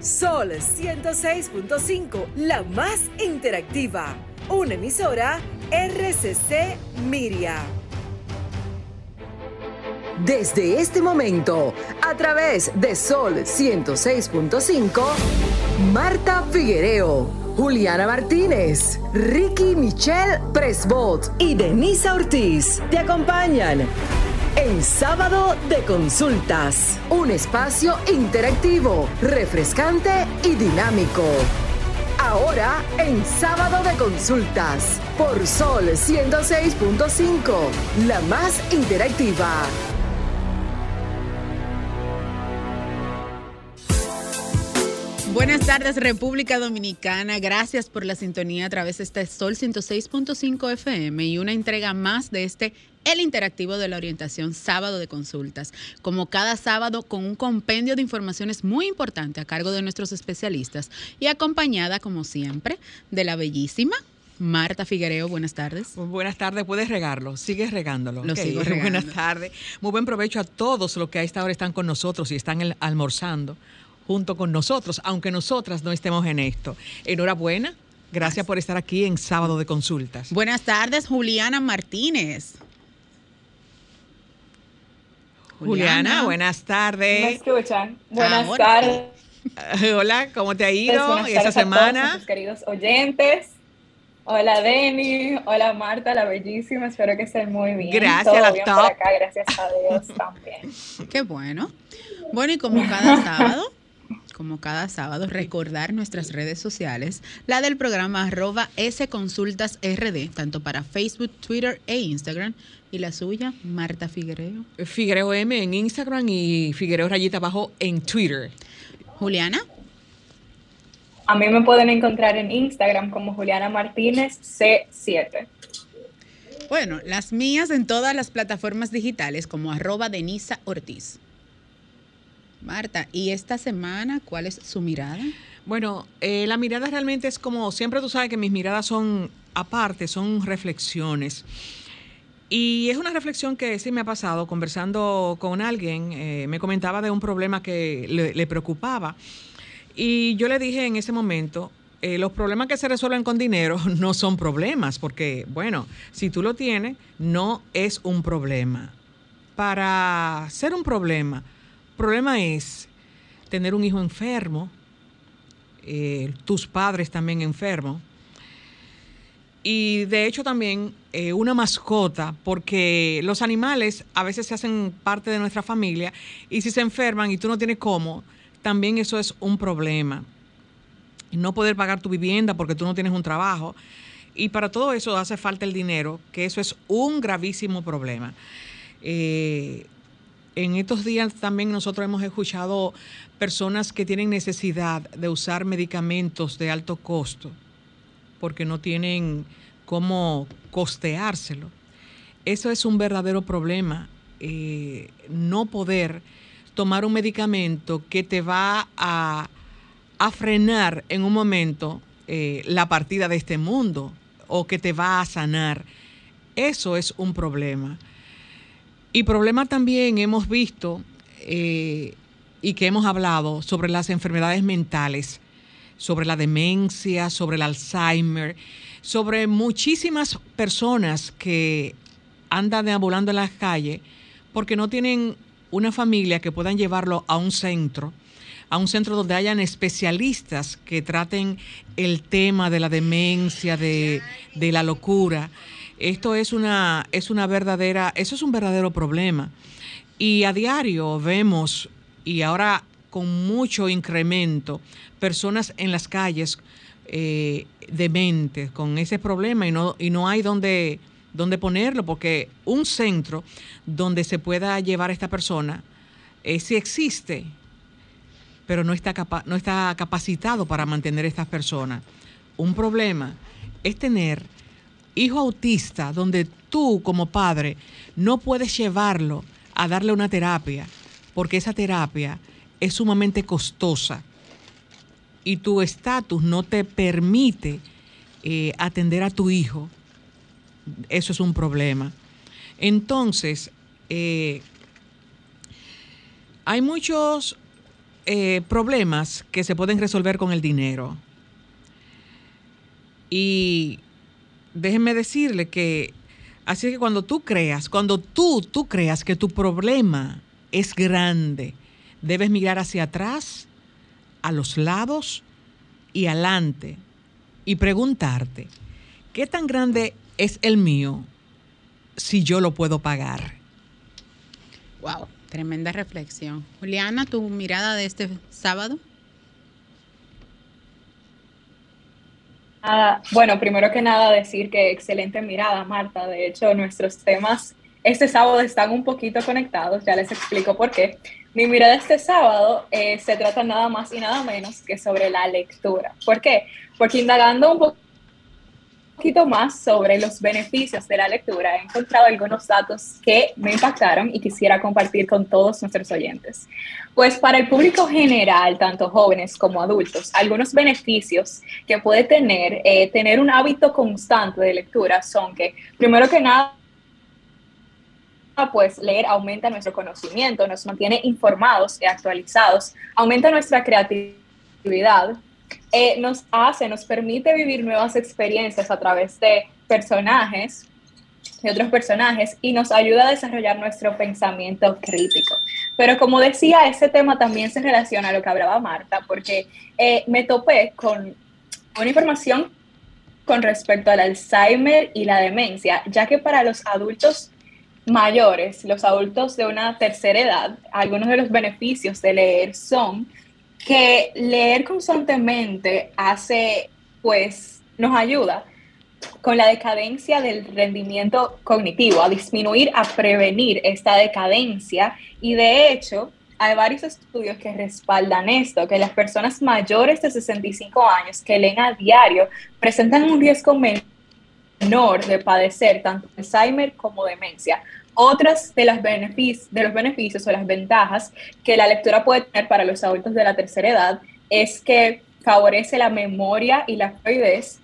Sol 106.5, la más interactiva. Una emisora RCC Miria. Desde este momento, a través de Sol 106.5, Marta Figuereo, Juliana Martínez, Ricky Michelle Presbot y Denisa Ortiz te acompañan en Sábado de Consultas, un espacio interactivo, refrescante y dinámico. Ahora en Sábado de Consultas, por Sol 106.5, la más interactiva. Buenas tardes República Dominicana, gracias por la sintonía a través de este Sol 106.5 FM y una entrega más de este El Interactivo de la Orientación Sábado de Consultas, como cada sábado con un compendio de informaciones muy importante a cargo de nuestros especialistas y acompañada como siempre de la bellísima Marta Figuereo, buenas tardes. buenas tardes, puedes regarlo, sigues regándolo. Lo sigo regando. Buenas tardes. Muy buen provecho a todos los que a esta hora están con nosotros y están almorzando junto con nosotros, aunque nosotras no estemos en esto. Enhorabuena. Gracias por estar aquí en Sábado de Consultas. Buenas tardes, Juliana Martínez. Juliana, buenas tardes. ¿Me escuchan? Buenas tardes. Hola, ¿cómo te ha ido esta semana? A queridos oyentes. Hola Denny, hola Marta, la bellísima, espero que estén muy bien. Gracias, la bien por acá, gracias a Dios también. Qué bueno. Bueno, y como cada sábado, como cada sábado, recordar nuestras redes sociales, la del programa arroba sconsultasrd, tanto para Facebook, Twitter e Instagram, y la suya, Marta Figuereo. Figuereo M en Instagram y Figuereo Rayita Abajo en Twitter. Juliana. A mí me pueden encontrar en Instagram como Juliana Martínez C7. Bueno, las mías en todas las plataformas digitales como arroba Denisa Ortiz. Marta, ¿y esta semana cuál es su mirada? Bueno, eh, la mirada realmente es como, siempre tú sabes que mis miradas son aparte, son reflexiones. Y es una reflexión que sí me ha pasado conversando con alguien, eh, me comentaba de un problema que le, preocupaba. Y yo le dije en ese momento, eh, los problemas que se resuelven con dinero no son problemas, porque, bueno, si tú lo tienes, no es un problema. Para ser un problema, problema es tener un hijo enfermo, eh, tus padres también enfermos, y de hecho también eh, una mascota, porque los animales a veces se hacen parte de nuestra familia y si se enferman y tú no tienes cómo, también eso es un problema. No poder pagar tu vivienda porque tú no tienes un trabajo. Y para todo eso hace falta el dinero, que eso es un gravísimo problema. Eh, en estos días también nosotros hemos escuchado personas que tienen necesidad de usar medicamentos de alto costo porque no tienen cómo costeárselo. Eso es un verdadero problema, eh, no poder tomar un medicamento que te va a, frenar en un momento eh, la partida de este mundo o que te va a sanar. Eso es un problema. Y problema también hemos visto eh, y que hemos hablado sobre las enfermedades mentales, sobre la demencia, sobre el Alzheimer, sobre muchísimas personas que andan deambulando en las calles porque no tienen una familia que puedan llevarlo a un centro, a un centro donde hayan especialistas que traten el tema de la demencia, de, de la locura. Esto es una, es una verdadera, eso es un verdadero problema. Y a diario vemos, y ahora con mucho incremento, personas en las calles eh, dementes con ese problema y no, y no hay donde, donde ponerlo, porque un centro donde se pueda llevar a esta persona eh, sí existe, pero no está, no está capacitado para mantener a estas personas. Un problema es tener hijo autista donde tú como padre no puedes llevarlo a darle una terapia, porque esa terapia es sumamente costosa y tu estatus no te permite eh, atender a tu hijo, eso es un problema. Entonces, eh, hay muchos eh, problemas que se pueden resolver con el dinero. Y déjenme decirle que, así que cuando tú creas, cuando tú, tú creas que tu problema es grande, debes mirar hacia atrás, a los lados y adelante y preguntarte, ¿qué tan grande es el mío si yo lo puedo pagar? Wow, tremenda reflexión. Juliana, tu mirada de este sábado. Bueno, primero que nada decir que excelente mirada, Marta. De hecho, nuestros temas este sábado están un poquito conectados, ya les explico por qué. Mi mirada este sábado eh, se trata nada más y nada menos que sobre la lectura. ¿Por qué? Porque indagando un poquito más sobre los beneficios de la lectura, he encontrado algunos datos que me impactaron y quisiera compartir con todos nuestros oyentes. Pues para el público general, tanto jóvenes como adultos, algunos beneficios que puede tener eh, tener un hábito constante de lectura son que, primero que nada, pues leer aumenta nuestro conocimiento, nos mantiene informados y actualizados, aumenta nuestra creatividad, eh, nos hace, nos permite vivir nuevas experiencias a través de personajes, de otros personajes, y nos ayuda a desarrollar nuestro pensamiento crítico. Pero como decía, ese tema también se relaciona a lo que hablaba Marta, porque eh, me topé con una información con respecto al Alzheimer y la demencia, ya que para los adultos mayores, los adultos de una tercera edad, algunos de los beneficios de leer son que leer constantemente hace, pues, nos ayuda con la decadencia del rendimiento cognitivo, a disminuir, a prevenir esta decadencia. Y de hecho, hay varios estudios que respaldan esto, que las personas mayores de 65 años que leen a diario presentan un riesgo menor de padecer tanto Alzheimer como demencia. Otras de, las de los beneficios o las ventajas que la lectura puede tener para los adultos de la tercera edad es que favorece la memoria y la fluidez,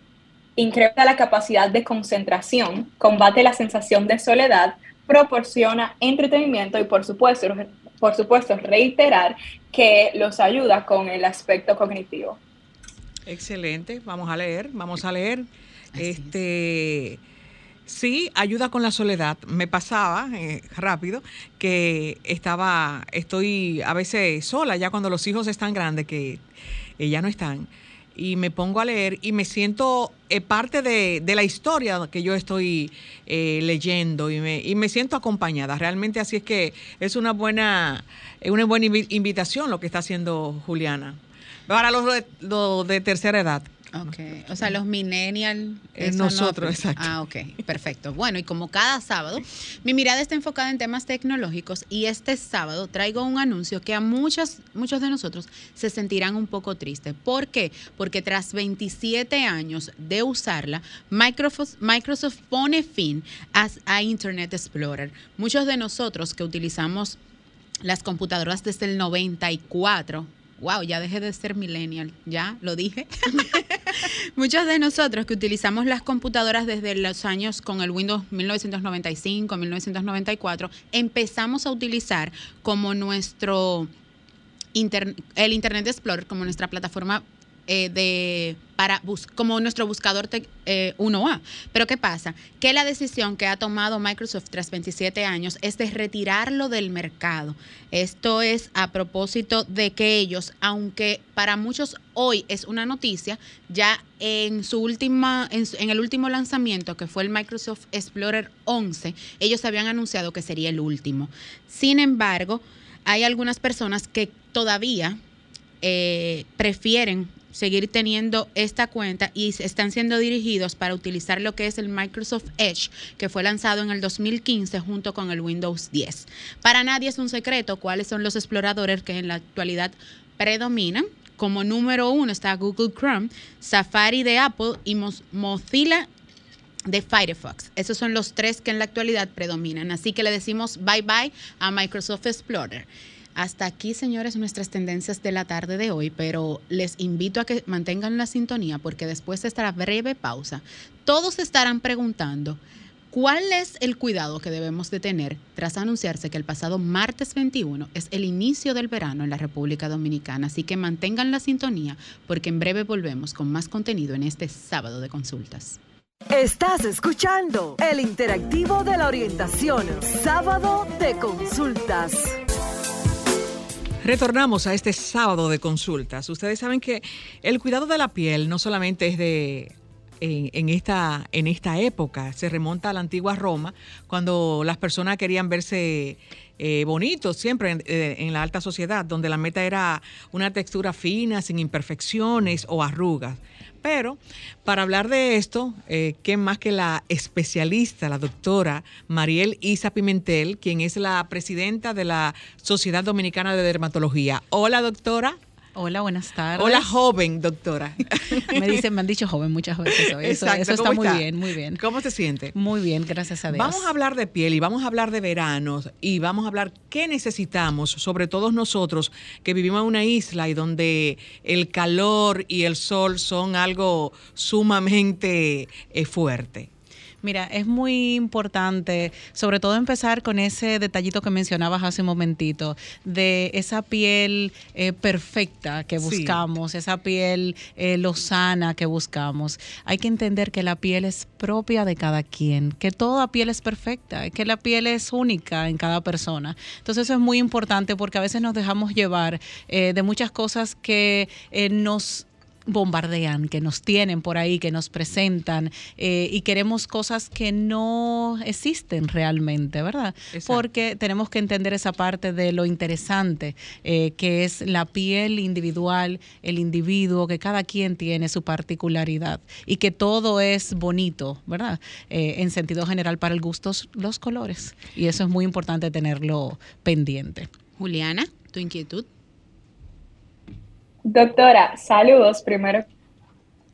incrementa la capacidad de concentración, combate la sensación de soledad, proporciona entretenimiento y por supuesto, por supuesto reiterar que los ayuda con el aspecto cognitivo. Excelente, vamos a leer, vamos a leer. este Sí, ayuda con la soledad. Me pasaba eh, rápido que estaba, estoy a veces sola ya cuando los hijos están grandes, que eh, ya no están, y me pongo a leer y me siento eh, parte de, la historia que yo estoy leyendo y me, y me siento acompañada. Realmente así es que es una buena, una buena invitación lo que está haciendo Juliana. Para los los de tercera edad, Ok, o sea, los millennials. nosotros, exacto. Ah, ok, perfecto. Bueno, y como cada sábado, mi mirada está enfocada en temas tecnológicos y este sábado traigo un anuncio que a muchos, muchos de nosotros se sentirán un poco tristes. ¿Por qué? Porque tras 27 años de usarla, Microsoft, Microsoft pone fin a, a Internet Explorer. Muchos de nosotros que utilizamos las computadoras desde el 94, wow, ya dejé de ser millennial, ya lo dije. Muchos de nosotros que utilizamos las computadoras desde los años con el Windows 1995, 1994, empezamos a utilizar como nuestro el Internet Explorer como nuestra plataforma eh, de para como nuestro buscador 1A. Eh, Pero ¿qué pasa? Que la decisión que ha tomado Microsoft tras 27 años es de retirarlo del mercado. Esto es a propósito de que ellos, aunque para muchos hoy es una noticia, ya en su última en, en el último lanzamiento que fue el Microsoft Explorer 11, ellos habían anunciado que sería el último. Sin embargo, hay algunas personas que todavía eh, prefieren seguir teniendo esta cuenta y están siendo dirigidos para utilizar lo que es el Microsoft Edge, que fue lanzado en el 2015 junto con el Windows 10. Para nadie es un secreto cuáles son los exploradores que en la actualidad predominan. Como número uno está Google Chrome, Safari de Apple y Mozilla de Firefox. Esos son los tres que en la actualidad predominan. Así que le decimos bye bye a Microsoft Explorer. Hasta aquí, señores, nuestras tendencias de la tarde de hoy, pero les invito a que mantengan la sintonía porque después de esta breve pausa, todos estarán preguntando ¿Cuál es el cuidado que debemos de tener tras anunciarse que el pasado martes 21 es el inicio del verano en la República Dominicana? Así que mantengan la sintonía porque en breve volvemos con más contenido en este sábado de consultas. Estás escuchando el interactivo de la orientación, sábado de consultas. Retornamos a este sábado de consultas. Ustedes saben que el cuidado de la piel no solamente es de en, esta, en esta época. Se remonta a la antigua Roma, cuando las personas querían verse eh, bonitos siempre eh, en, la alta sociedad, donde la meta era una textura fina, sin imperfecciones o arrugas. Pero para hablar de esto, eh, ¿quién más que la especialista, la doctora Mariel Isa Pimentel, quien es la presidenta de la Sociedad Dominicana de Dermatología? Hola, doctora. Hola, buenas tardes. Hola, joven, doctora. me dicen, me han dicho joven muchas veces hoy. Eso, está muy bien, muy bien. ¿Cómo se siente? Muy bien, gracias a Dios. Vamos a hablar de piel y vamos a hablar de veranos y vamos a hablar qué necesitamos, sobre todo nosotros que vivimos en una isla y donde el calor y el sol son algo sumamente eh, fuerte. Mira, es muy importante, sobre todo empezar con ese detallito que mencionabas hace un momentito, de esa piel eh, perfecta que buscamos, esa piel eh, lozana que buscamos. Hay que entender que la piel es propia de cada quien, que toda piel es perfecta, que la piel es única en cada persona. Entonces eso es muy importante porque a veces nos dejamos llevar eh, de muchas cosas que nos bombardean, que nos tienen por ahí, que nos presentan eh, y queremos cosas que no existen realmente, ¿verdad? Porque tenemos que entender esa parte de lo interesante eh, que es la piel individual, el individuo, que cada quien tiene su particularidad y que todo es bonito, ¿verdad? Eh, en sentido general para el gusto, los colores. Y eso es muy importante tenerlo pendiente. Juliana, tu inquietud. Doctora, saludos primero.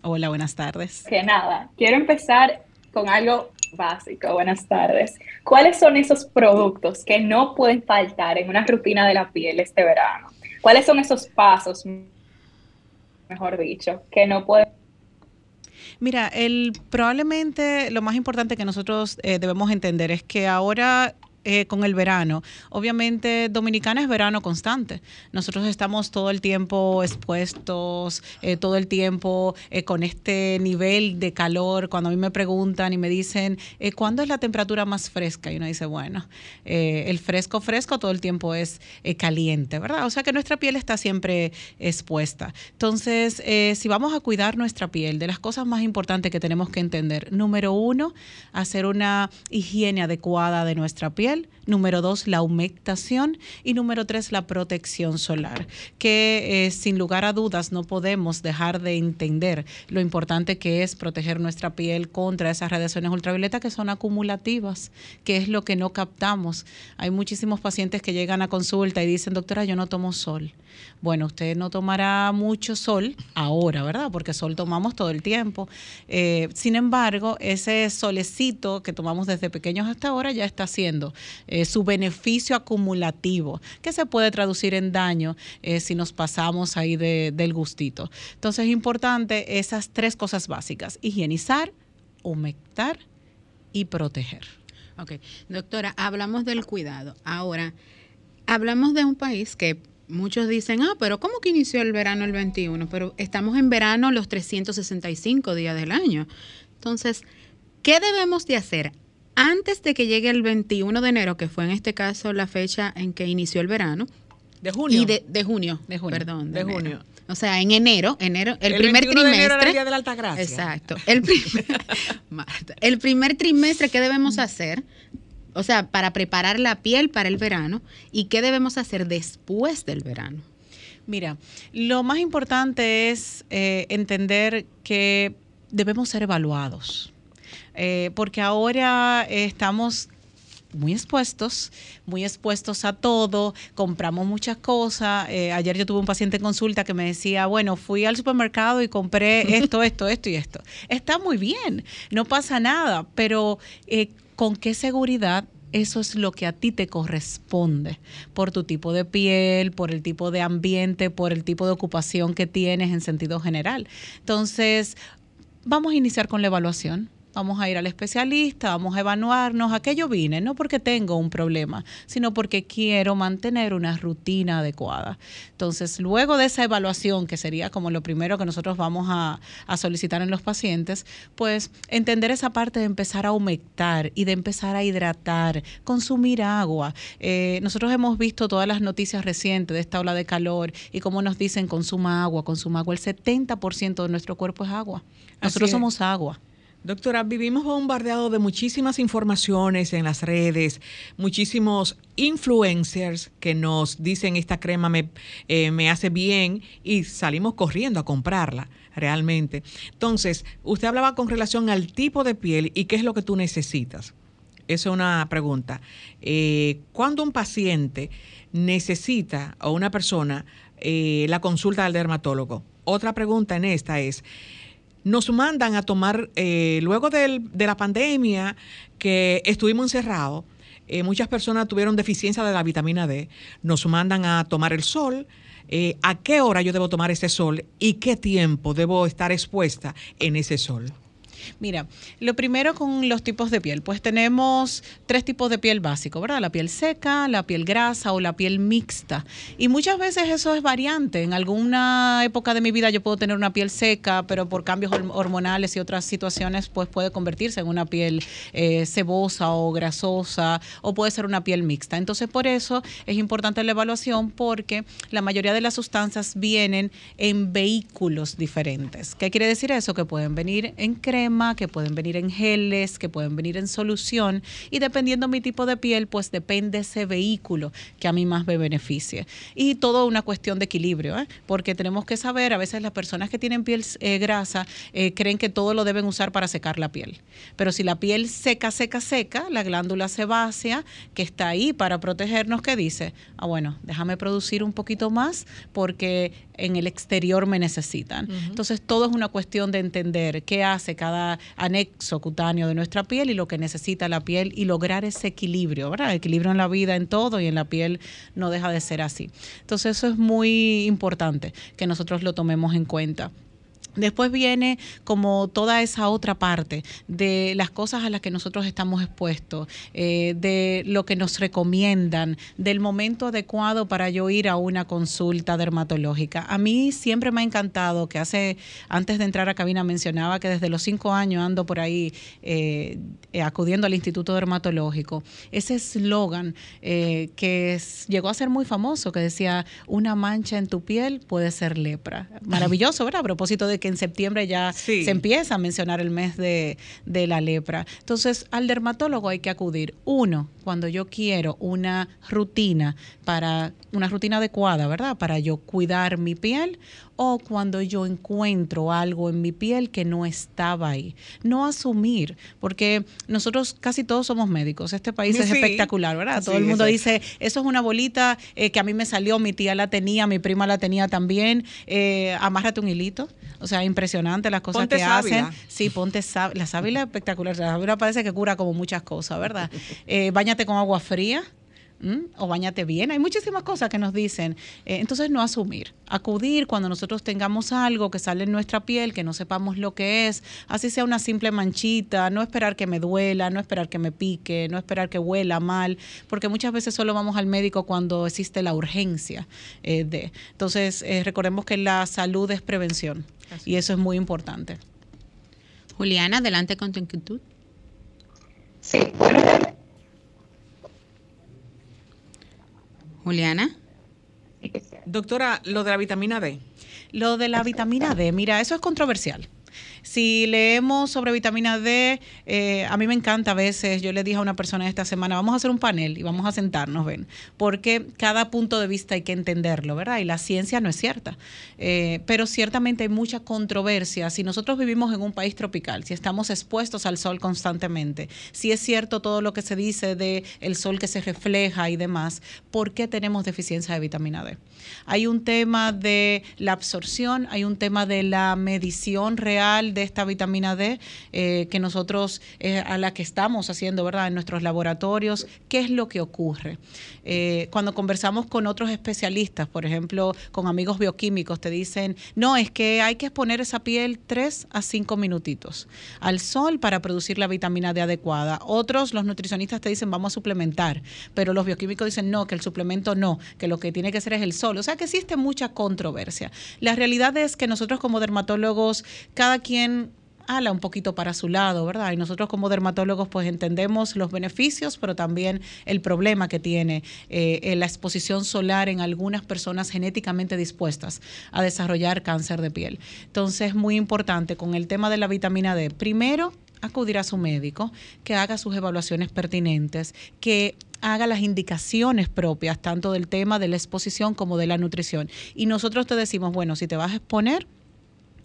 Hola, buenas tardes. Que nada, quiero empezar con algo básico. Buenas tardes. ¿Cuáles son esos productos que no pueden faltar en una rutina de la piel este verano? ¿Cuáles son esos pasos, mejor dicho, que no pueden Mira, el, probablemente lo más importante que nosotros eh, debemos entender es que ahora eh, con el verano. Obviamente, Dominicana es verano constante. Nosotros estamos todo el tiempo expuestos, eh, todo el tiempo eh, con este nivel de calor. Cuando a mí me preguntan y me dicen, ¿cuándo es la temperatura más fresca? Y uno dice, bueno, el fresco fresco todo el tiempo es caliente, ¿verdad? O sea que nuestra piel está siempre expuesta. Entonces, si vamos a cuidar nuestra piel, de las cosas más importantes que tenemos que entender, número uno, hacer una higiene adecuada de nuestra piel material número dos, la humectación y número tres, la protección solar, que eh, sin lugar a dudas no podemos dejar de entender lo importante que es proteger nuestra piel contra esas radiaciones ultravioletas que son acumulativas, que es lo que no captamos. Hay muchísimos pacientes que llegan a consulta y dicen, doctora, yo no tomo sol. Bueno, usted no tomará mucho sol ahora, ¿verdad? Porque sol tomamos todo el tiempo. Eh, sin embargo, ese solecito que tomamos desde pequeños hasta ahora ya está haciendo eh, su beneficio acumulativo, que se puede traducir en daño eh, si nos pasamos ahí del gustito. Entonces es importante esas tres cosas básicas, higienizar, humectar y proteger. Ok, doctora, hablamos del cuidado. Ahora, hablamos de un país que muchos dicen, ah, pero ¿cómo que inició el verano el 21? Pero estamos en verano los 365 días del año. Entonces, ¿qué debemos de hacer antes de que llegue el 21 de enero, que fue en este caso la fecha en que inició el verano? De junio. Y de, junio, de junio, perdón. De, junio. O sea, en enero, enero, el, primer trimestre. De enero era el día de la Alta Gracia. Exacto. El, el primer trimestre, ¿qué debemos hacer? O sea, para preparar la piel para el verano y qué debemos hacer después del verano. Mira, lo más importante es eh, entender que debemos ser evaluados, eh, porque ahora estamos muy expuestos, muy expuestos a todo, compramos muchas cosas. Eh, ayer yo tuve un paciente en consulta que me decía, bueno, fui al supermercado y compré esto, esto, esto y esto. Está muy bien, no pasa nada, pero con qué seguridad eso es lo que a ti te corresponde por tu tipo de piel, por el tipo de ambiente, por el tipo de ocupación que tienes en sentido general. Entonces, vamos a iniciar con la evaluación vamos a ir al especialista, vamos a evaluarnos, a qué yo vine, no porque tengo un problema, sino porque quiero mantener una rutina adecuada. Entonces, luego de esa evaluación, que sería como lo primero que nosotros vamos a, solicitar en los pacientes, pues entender esa parte de empezar a humectar y de empezar a hidratar, consumir agua. Eh, nosotros hemos visto todas las noticias recientes de esta ola de calor y cómo nos dicen consuma agua, consuma agua. El 70% de nuestro cuerpo es agua. Nosotros somos agua. Doctora, vivimos bombardeados de muchísimas informaciones en las redes, muchísimos influencers que nos dicen esta crema me, eh, me hace bien y salimos corriendo a comprarla realmente. Entonces, usted hablaba con relación al tipo de piel y qué es lo que tú necesitas. Esa es una pregunta. Eh, ¿Cuándo un paciente necesita o una persona eh, la consulta del dermatólogo? Otra pregunta en esta es, nos mandan a tomar, eh, luego de la pandemia que estuvimos encerrados, eh, muchas personas tuvieron deficiencia de la vitamina D, nos mandan a tomar el sol. Eh, ¿A qué hora yo debo tomar ese sol y qué tiempo debo estar expuesta en ese sol? Mira, lo primero con los tipos de piel, pues tenemos tres tipos de piel básico, ¿verdad? La piel seca, la piel grasa o la piel mixta. Y muchas veces eso es variante. En alguna época de mi vida yo puedo tener una piel seca, pero por cambios hormonales y otras situaciones, pues puede convertirse en una piel eh, cebosa o grasosa o puede ser una piel mixta. Entonces, por eso es importante la evaluación porque la mayoría de las sustancias vienen en vehículos diferentes. ¿Qué quiere decir eso? Que pueden venir en crema que pueden venir en geles, que pueden venir en solución y dependiendo mi tipo de piel, pues depende ese vehículo que a mí más me beneficie. Y todo una cuestión de equilibrio, ¿eh? porque tenemos que saber, a veces las personas que tienen piel eh, grasa eh, creen que todo lo deben usar para secar la piel. Pero si la piel seca, seca, seca, la glándula sebácea que está ahí para protegernos, ¿qué dice? Ah, bueno, déjame producir un poquito más porque en el exterior me necesitan. Entonces, todo es una cuestión de entender qué hace cada anexo cutáneo de nuestra piel y lo que necesita la piel y lograr ese equilibrio, ¿verdad? equilibrio en la vida, en todo y en la piel no deja de ser así. Entonces, eso es muy importante que nosotros lo tomemos en cuenta. Después viene como toda esa otra parte de las cosas a las que nosotros estamos expuestos, eh, de lo que nos recomiendan, del momento adecuado para yo ir a una consulta dermatológica. A mí siempre me ha encantado que hace, antes de entrar a cabina mencionaba que desde los cinco años ando por ahí eh, eh, acudiendo al Instituto Dermatológico. Ese eslogan que llegó a ser muy famoso, que decía, una mancha en tu piel puede ser lepra. Maravilloso, ¿verdad? A propósito de que en septiembre ya se empieza a mencionar el mes de, de la lepra. Entonces, al dermatólogo hay que acudir. Uno, cuando yo quiero una rutina para una rutina adecuada, ¿verdad? Para yo cuidar mi piel o cuando yo encuentro algo en mi piel que no estaba ahí. No asumir, porque nosotros casi todos somos médicos. Este país es espectacular, ¿verdad? Todo el mundo dice, eso es una bolita eh, que a mí me salió, mi tía la tenía, mi prima la tenía también, eh, amárrate un hilito. O sea, impresionante las cosas que hacen. Sí, ponte sábila. La sábila es espectacular. La sábila parece que cura como muchas cosas, ¿verdad? Eh, bañate con agua fría o bañate bien. Hay muchísimas cosas que nos dicen. Eh, entonces, no asumir. Acudir cuando nosotros tengamos algo que sale en nuestra piel, que no sepamos lo que es, así sea una simple manchita, no esperar que me duela, no esperar que me pique, no esperar que huela mal, porque muchas veces solo vamos al médico cuando existe la urgencia eh, de. Entonces, eh, recordemos que la salud es prevención y eso es muy importante. Juliana, adelante con tu inquietud. Sí, bueno, Juliana. Doctora, lo de la vitamina D. Lo de la vitamina D, mira, eso es controversial. Si leemos sobre vitamina D, eh, a mí me encanta a veces, yo le dije a una persona esta semana, vamos a hacer un panel y vamos a sentarnos, ven, porque cada punto de vista hay que entenderlo, ¿verdad? Y la ciencia no es cierta, eh, pero ciertamente hay mucha controversia. Si nosotros vivimos en un país tropical, si estamos expuestos al sol constantemente, si es cierto todo lo que se dice de el sol que se refleja y demás, ¿por qué tenemos deficiencia de vitamina D? Hay un tema de la absorción, hay un tema de la medición real de esta vitamina D eh, que nosotros, eh, a la que estamos haciendo, ¿verdad? En nuestros laboratorios, ¿qué es lo que ocurre? Eh, cuando conversamos con otros especialistas, por ejemplo, con amigos bioquímicos, te dicen, no, es que hay que exponer esa piel 3 a 5 minutitos al sol para producir la vitamina D adecuada. Otros, los nutricionistas te dicen, vamos a suplementar, pero los bioquímicos dicen, no, que el suplemento no, que lo que tiene que ser es el sol. O sea que existe mucha controversia. La realidad es que nosotros como dermatólogos, cada quien ala un poquito para su lado, ¿verdad? Y nosotros como dermatólogos pues entendemos los beneficios, pero también el problema que tiene eh, la exposición solar en algunas personas genéticamente dispuestas a desarrollar cáncer de piel. Entonces, muy importante con el tema de la vitamina D. Primero, acudir a su médico, que haga sus evaluaciones pertinentes, que haga las indicaciones propias, tanto del tema de la exposición como de la nutrición. Y nosotros te decimos, bueno, si te vas a exponer,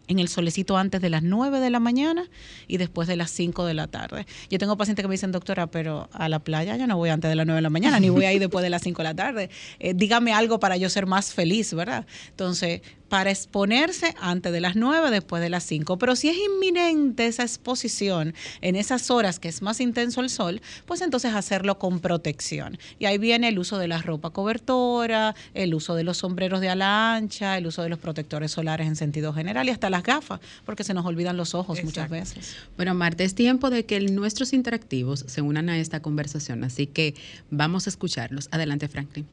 en el solecito antes de las 9 de la mañana y después de las 5 de la tarde. Yo tengo pacientes que me dicen, doctora, pero a la playa yo no voy antes de las 9 de la mañana, ni voy ahí después de las 5 de la tarde. Eh, dígame algo para yo ser más feliz, ¿verdad? Entonces, para exponerse antes de las 9, después de las 5. Pero si es inminente esa exposición en esas horas que es más intenso el sol, pues entonces hacerlo con protección. Y ahí viene el uso de la ropa cobertora, el uso de los sombreros de ala ancha, el uso de los protectores solares en sentido general y hasta las gafas, porque se nos olvidan los ojos muchas veces. Bueno, Marta, es tiempo de que nuestros interactivos se unan a esta conversación, así que vamos a escucharlos. Adelante, Franklin.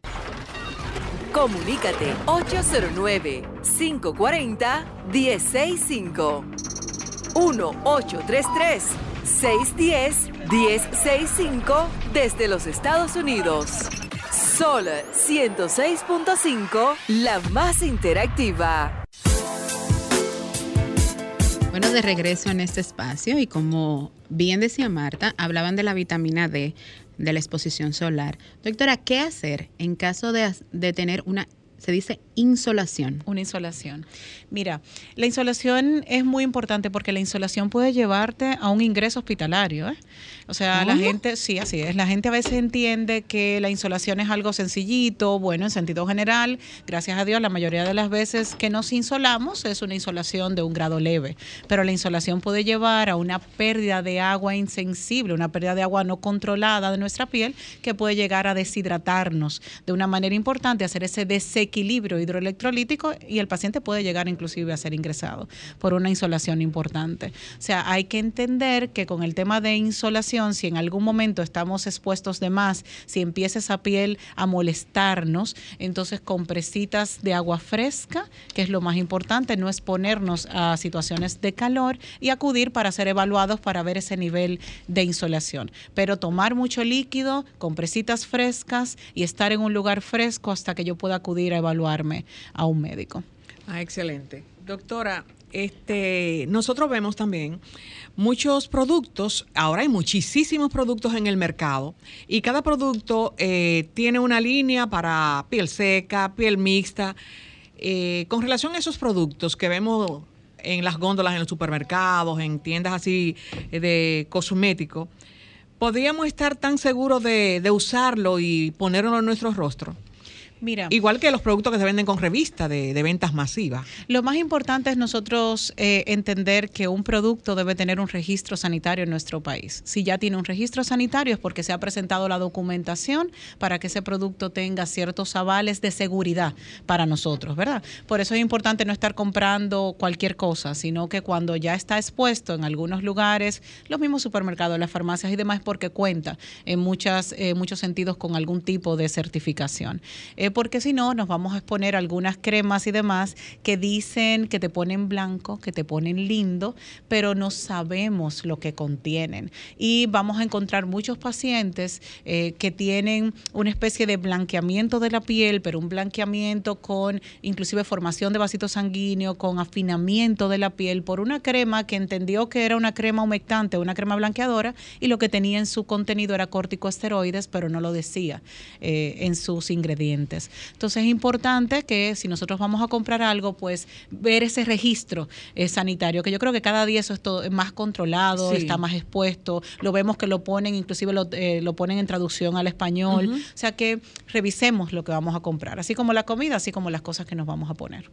Comunícate 809-540-1065. 1-833-610-1065 desde los Estados Unidos. Sol 106.5, la más interactiva. Bueno, de regreso en este espacio y como bien decía Marta, hablaban de la vitamina D, de la exposición solar. Doctora, ¿qué hacer en caso de, de tener una se dice insolación. Una insolación. Mira, la insolación es muy importante porque la insolación puede llevarte a un ingreso hospitalario. ¿eh? O sea, la gente, sí, así es. La gente a veces entiende que la insolación es algo sencillito, bueno, en sentido general. Gracias a Dios, la mayoría de las veces que nos insolamos es una insolación de un grado leve. Pero la insolación puede llevar a una pérdida de agua insensible, una pérdida de agua no controlada de nuestra piel que puede llegar a deshidratarnos de una manera importante, hacer ese desequilibrio equilibrio hidroelectrolítico y el paciente puede llegar inclusive a ser ingresado por una insolación importante. O sea, hay que entender que con el tema de insolación, si en algún momento estamos expuestos de más, si empieza esa piel a molestarnos, entonces compresitas de agua fresca, que es lo más importante, no exponernos a situaciones de calor y acudir para ser evaluados para ver ese nivel de insolación. Pero tomar mucho líquido, compresitas frescas y estar en un lugar fresco hasta que yo pueda acudir a evaluarme a un médico. Ah, excelente. Doctora, este, nosotros vemos también muchos productos, ahora hay muchísimos productos en el mercado y cada producto eh, tiene una línea para piel seca, piel mixta. Eh, con relación a esos productos que vemos en las góndolas en los supermercados, en tiendas así eh, de cosméticos, ¿podríamos estar tan seguros de, de usarlo y ponerlo en nuestro rostro? Mira. Igual que los productos que se venden con revista de, ventas masivas. Lo más importante es nosotros eh, entender que un producto debe tener un registro sanitario en nuestro país. Si ya tiene un registro sanitario es porque se ha presentado la documentación para que ese producto tenga ciertos avales de seguridad para nosotros, ¿verdad? Por eso es importante no estar comprando cualquier cosa, sino que cuando ya está expuesto en algunos lugares, los mismos supermercados, las farmacias y demás, porque cuenta en muchas, eh, muchos sentidos con algún tipo de certificación. Eh, porque si no nos vamos a exponer algunas cremas y demás que dicen que te ponen blanco, que te ponen lindo, pero no sabemos lo que contienen. Y vamos a encontrar muchos pacientes eh, que tienen una especie de blanqueamiento de la piel, pero un blanqueamiento con inclusive formación de vasito sanguíneo, con afinamiento de la piel por una crema que entendió que era una crema humectante, una crema blanqueadora, y lo que tenía en su contenido era corticosteroides, pero no lo decía eh, en sus ingredientes. Entonces es importante que si nosotros vamos a comprar algo, pues ver ese registro eh, sanitario, que yo creo que cada día eso es todo, más controlado, está más expuesto, lo vemos que lo ponen, inclusive lo, eh, lo ponen en traducción al español, o sea que revisemos lo que vamos a comprar, así como la comida, así como las cosas que nos vamos a poner.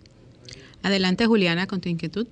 Adelante Juliana con tu inquietud.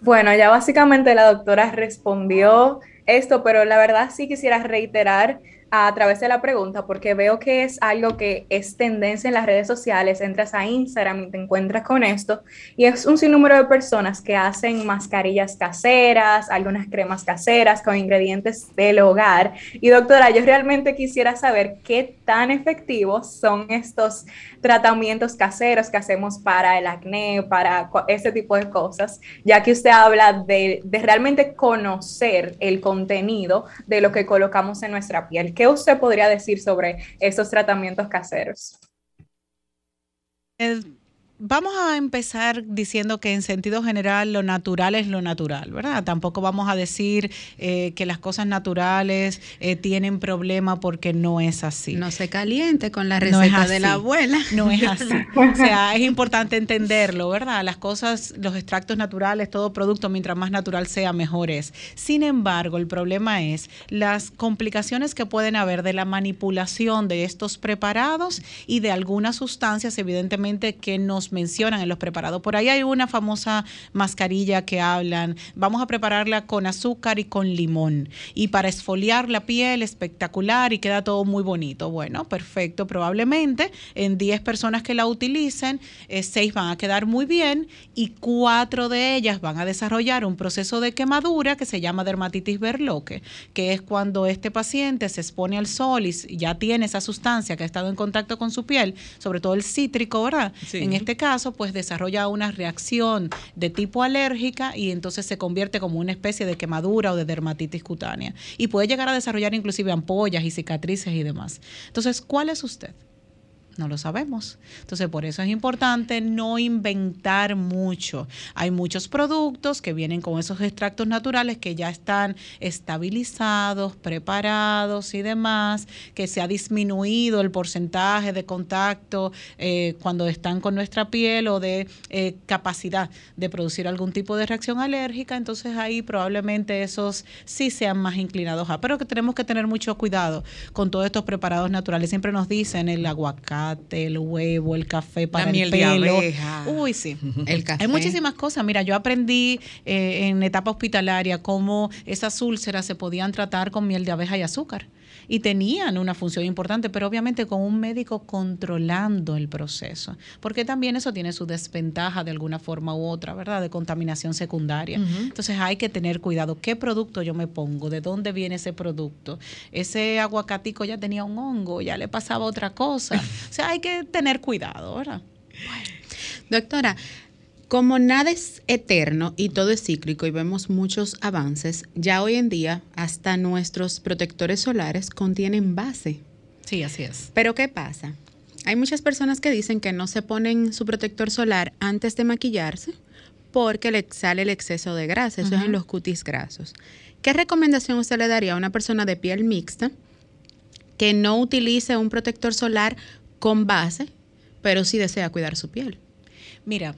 Bueno, ya básicamente la doctora respondió esto, pero la verdad sí quisiera reiterar a través de la pregunta, porque veo que es algo que es tendencia en las redes sociales, entras a Instagram y te encuentras con esto, y es un sinnúmero de personas que hacen mascarillas caseras, algunas cremas caseras con ingredientes del hogar. Y doctora, yo realmente quisiera saber qué tan efectivos son estos tratamientos caseros que hacemos para el acné, para ese tipo de cosas, ya que usted habla de, de realmente conocer el contenido de lo que colocamos en nuestra piel ¿Qué usted podría decir sobre esos tratamientos caseros? Vamos a empezar diciendo que en sentido general lo natural es lo natural, ¿verdad? Tampoco vamos a decir eh, que las cosas naturales eh, tienen problema porque no es así. No se caliente con la receta de la abuela. No es así. o sea, es importante entenderlo, ¿verdad? Las cosas, los extractos naturales, todo producto, mientras más natural sea, mejor es. Sin embargo, el problema es las complicaciones que pueden haber de la manipulación de estos preparados y de algunas sustancias, evidentemente, que nos mencionan en los preparados. Por ahí hay una famosa mascarilla que hablan, vamos a prepararla con azúcar y con limón. Y para esfoliar la piel, espectacular y queda todo muy bonito. Bueno, perfecto. Probablemente en 10 personas que la utilicen, 6 eh, van a quedar muy bien y 4 de ellas van a desarrollar un proceso de quemadura que se llama dermatitis berloque, que es cuando este paciente se expone al sol y ya tiene esa sustancia que ha estado en contacto con su piel, sobre todo el cítrico, ¿verdad? En este caso, pues desarrolla una reacción de tipo alérgica y entonces se convierte como una especie de quemadura o de dermatitis cutánea. Y puede llegar a desarrollar inclusive ampollas y cicatrices y demás. Entonces, ¿cuál es usted? No lo sabemos. Entonces, por eso es importante no inventar mucho. Hay muchos productos que vienen con esos extractos naturales que ya están estabilizados, preparados y demás, que se ha disminuido el porcentaje de contacto eh, cuando están con nuestra piel o de eh, capacidad de producir algún tipo de reacción alérgica. Entonces, ahí probablemente esos sí sean más inclinados a. Pero que tenemos que tener mucho cuidado con todos estos preparados naturales. Siempre nos dicen el aguacate el huevo, el café para el pelo. Uy, sí. El café. Hay muchísimas cosas. Mira, yo aprendí eh, en etapa hospitalaria cómo esas úlceras se podían tratar con miel de abeja y azúcar y tenían una función importante, pero obviamente con un médico controlando el proceso, porque también eso tiene su desventaja de alguna forma u otra, ¿verdad? De contaminación secundaria. Entonces hay que tener cuidado. ¿Qué producto yo me pongo? ¿De dónde viene ese producto? Ese aguacatico ya tenía un hongo, ya le pasaba otra cosa. o sea, hay que tener cuidado, ¿verdad? Doctora, como nada es eterno y todo es cíclico y vemos muchos avances, ya hoy en día hasta nuestros protectores solares contienen base. Sí, así es. Pero ¿qué pasa? Hay muchas personas que dicen que no se ponen su protector solar antes de maquillarse porque le sale el exceso de grasa, eso es en los cutis grasos. ¿Qué recomendación usted le daría a una persona de piel mixta que no utilice un protector solar con base, pero sí desea cuidar su piel? Mira,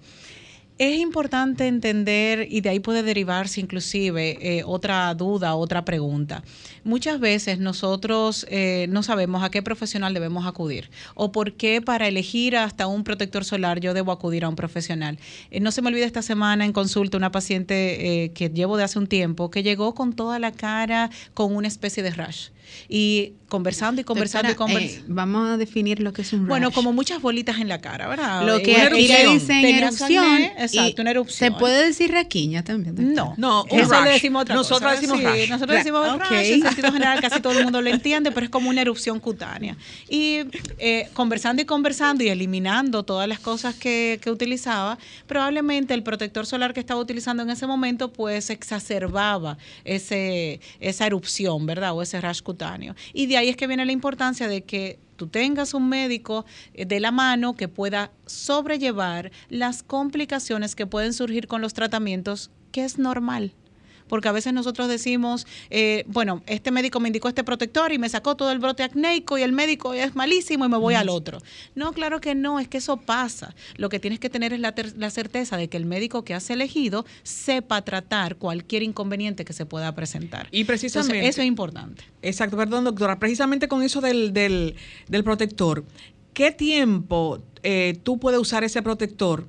es importante entender, y de ahí puede derivarse inclusive eh, otra duda, otra pregunta. Muchas veces nosotros eh, no sabemos a qué profesional debemos acudir o por qué para elegir hasta un protector solar yo debo acudir a un profesional. Eh, no se me olvide esta semana en consulta una paciente que llevo de hace un tiempo que llegó con toda la cara con una especie de rash y conversando y conversando y conversando. Eh, vamos a definir lo que es un rash. Bueno, como muchas bolitas en la cara, ¿verdad? Lo que aquí le dicen erupción. exacto, una erupción. ¿Se puede decir raquiña también? No, no, eso le decimos otra nosotros Decimos rash. Nosotros decimos rash, en sentido general casi todo el mundo lo entiende, pero es como una erupción cutánea. Y eh, conversando y conversando y eliminando todas las cosas que, que utilizaba, probablemente el protector solar que estaba utilizando en ese momento pues exacerbaba ese, esa erupción, ¿verdad? O ese rash cutáneo y de ahí es que viene la importancia de que tú tengas un médico eh, de la mano que pueda sobrellevar las complicaciones que pueden surgir con los tratamientos, que es normal porque a veces nosotros decimos, eh, bueno, este médico me indicó este protector y me sacó todo el brote acnéico y el médico es malísimo y me voy al otro. No, claro que no, es que eso pasa. Lo que tienes que tener es la, la certeza de que el médico que has elegido sepa tratar cualquier inconveniente que se pueda presentar. Y precisamente... eso es importante. Exacto, perdón doctora, precisamente con eso del, del, protector, ¿qué tiempo eh, tú puedes usar ese protector?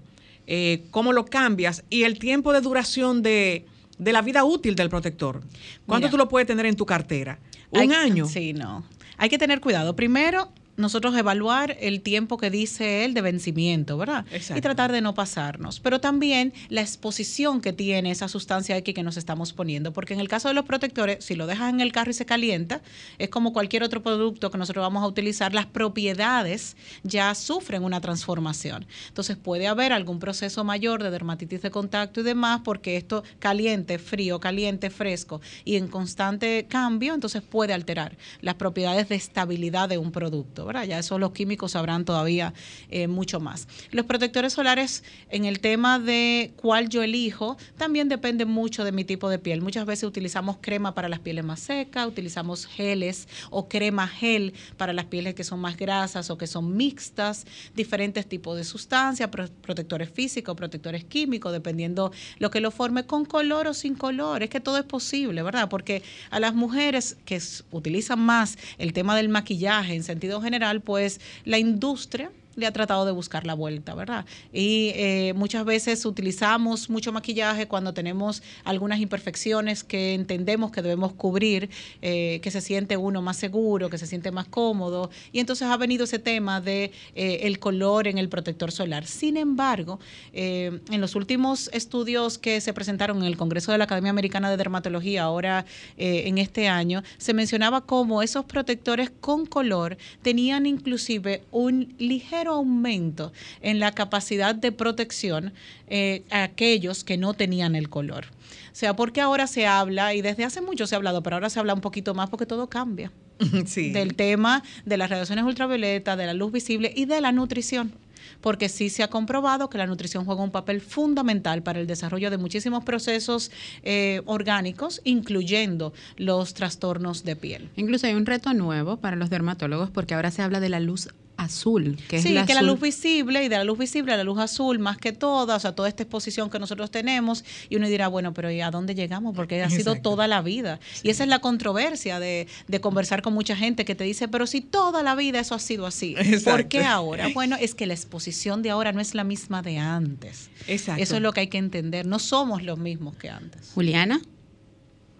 eh, cómo lo cambias y el tiempo de duración de, de la vida útil del protector. ¿Cuánto Mira. tú lo puedes tener en tu cartera? Hay- ¿Un año? Sí, no. Hay que tener cuidado. Primero, nosotros evaluar el tiempo que dice él de vencimiento, ¿verdad? Exacto. Y tratar de no pasarnos. Pero también la exposición que tiene esa sustancia X que nos estamos poniendo. Porque en el caso de los protectores, si lo dejas en el carro y se calienta, es como cualquier otro producto que nosotros vamos a utilizar, las propiedades ya sufren una transformación. Entonces puede haber algún proceso mayor de dermatitis de contacto y demás, porque esto caliente, frío, caliente, fresco y en constante cambio, entonces puede alterar las propiedades de estabilidad de un producto, Ya eso los químicos sabrán todavía eh, mucho más. Los protectores solares, en el tema de cuál yo elijo, también depende mucho de mi tipo de piel. Muchas veces utilizamos crema para las pieles más secas, utilizamos geles o crema gel para las pieles que son más grasas o que son mixtas, diferentes tipos de sustancias, pro- protectores físicos, protectores químicos, dependiendo lo que lo forme con color o sin color. Es que todo es posible, ¿verdad? Porque a las mujeres que utilizan más el tema del maquillaje en sentido general, pues la industria le ha tratado de buscar la vuelta, ¿verdad? Y eh, muchas veces utilizamos mucho maquillaje cuando tenemos algunas imperfecciones que entendemos que debemos cubrir, eh, que se siente uno más seguro, que se siente más cómodo. Y entonces ha venido ese tema de eh, el color en el protector solar. Sin embargo, eh, en los últimos estudios que se presentaron en el Congreso de la Academia Americana de Dermatología, ahora en este año, se mencionaba cómo esos protectores con color tenían inclusive un ligero aumento en la capacidad de protección eh, a aquellos que no tenían el color. O sea, porque ahora se habla, y desde hace mucho se ha hablado, pero ahora se habla un poquito más porque todo cambia sí. del tema de las radiaciones ultravioletas, de la luz visible y de la nutrición. Porque sí se ha comprobado que la nutrición juega un papel fundamental para el desarrollo de muchísimos procesos eh, orgánicos, incluyendo los trastornos de piel. Incluso hay un reto nuevo para los dermatólogos porque ahora se habla de la luz azul, que es sí, la que la luz visible y de la luz visible a la luz azul más que toda, o sea, toda esta exposición que nosotros tenemos y uno dirá, bueno, pero ¿y a dónde llegamos? Porque ha sido Exacto. toda la vida. Y esa es la controversia de, de conversar con mucha gente que te dice, pero si toda la vida eso ha sido así, ¿por qué ahora? Bueno, es que la exposición de ahora no es la misma de antes. Exacto. Eso es lo que hay que entender, no somos los mismos que antes. Juliana.